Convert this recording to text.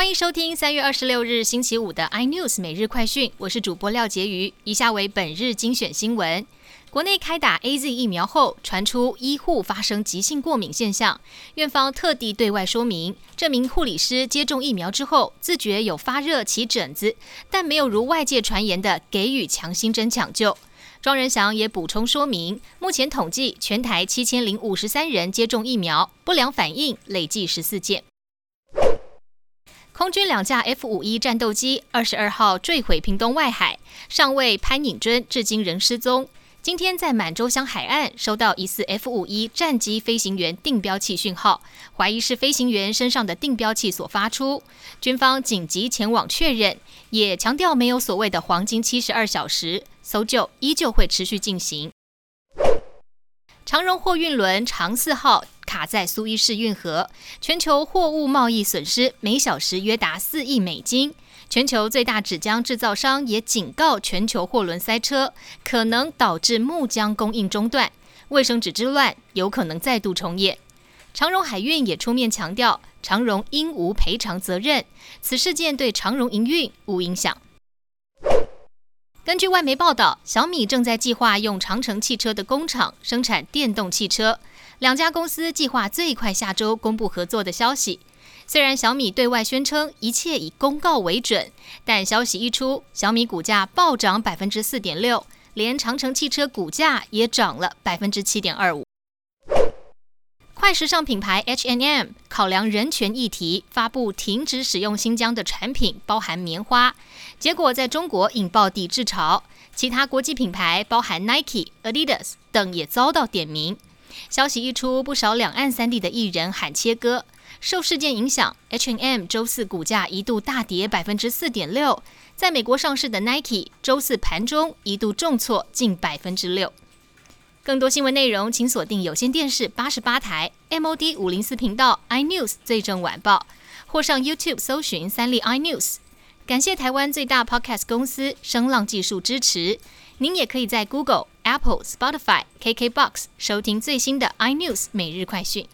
欢迎收听三月二十六日星期五的 iNews 每日快讯，我是主播廖杰瑜。以下为本日精选新闻：国内开打 A Z 疫苗后，传出医护发生急性过敏现象，院方特地对外说明，这名护理师接种疫苗之后，自觉有发热、起疹子，但没有如外界传言的给予强心针抢救。庄仁祥也补充说明，目前统计全台七千零五十三人接种疫苗，不良反应累计十四件。空军两架 F 五一战斗机二十二号坠毁屏东外海，上尉潘颖尊至今仍失踪。今天在满洲乡海岸收到疑似 F 五一战机飞行员定标器讯号，怀疑是飞行员身上的定标器所发出。军方紧急前往确认，也强调没有所谓的黄金七十二小时，搜救依旧会持续进行。长荣货运轮长四号。卡在苏伊士运河，全球货物贸易损失每小时约达四亿美金。全球最大纸浆制造商也警告，全球货轮塞车可能导致木浆供应中断，卫生纸之乱有可能再度重演。长荣海运也出面强调，长荣应无赔偿责任，此事件对长荣营运无影响。根据外媒报道，小米正在计划用长城汽车的工厂生产电动汽车。两家公司计划最快下周公布合作的消息。虽然小米对外宣称一切以公告为准，但消息一出，小米股价暴涨百分之四点六，连长城汽车股价也涨了百分之七点二五。快时尚品牌 H&M 考量人权议题，发布停止使用新疆的产品，包含棉花，结果在中国引爆抵制潮。其他国际品牌，包含 Nike、Adidas 等，也遭到点名。消息一出，不少两岸三地的艺人喊切割。受事件影响，H&M 周四股价一度大跌百分之四点六。在美国上市的 Nike 周四盘中一度重挫近百分之六。更多新闻内容，请锁定有线电视八十八台 MOD 五零四频道 iNews 最正晚报，或上 YouTube 搜寻三立 iNews。感谢台湾最大 Podcast 公司声浪技术支持。您也可以在 Google、Apple、Spotify、KKBox 收听最新的 iNews 每日快讯。